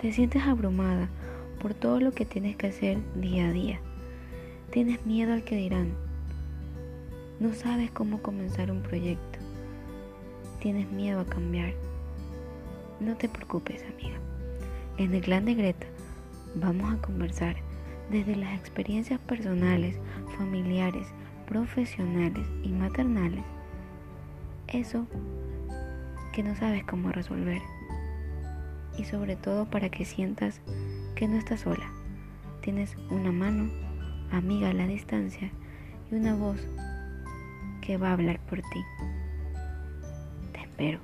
Te sientes abrumada por todo lo que tienes que hacer día a día. Tienes miedo al que dirán. No sabes cómo comenzar un proyecto. Tienes miedo a cambiar. No te preocupes, amiga. En el clan de Greta vamos a conversar desde las experiencias personales, familiares, profesionales y maternales. Eso que no sabes cómo resolver. Y sobre todo para que sientas que no estás sola. Tienes una mano amiga a la distancia y una voz que va a hablar por ti. Te espero.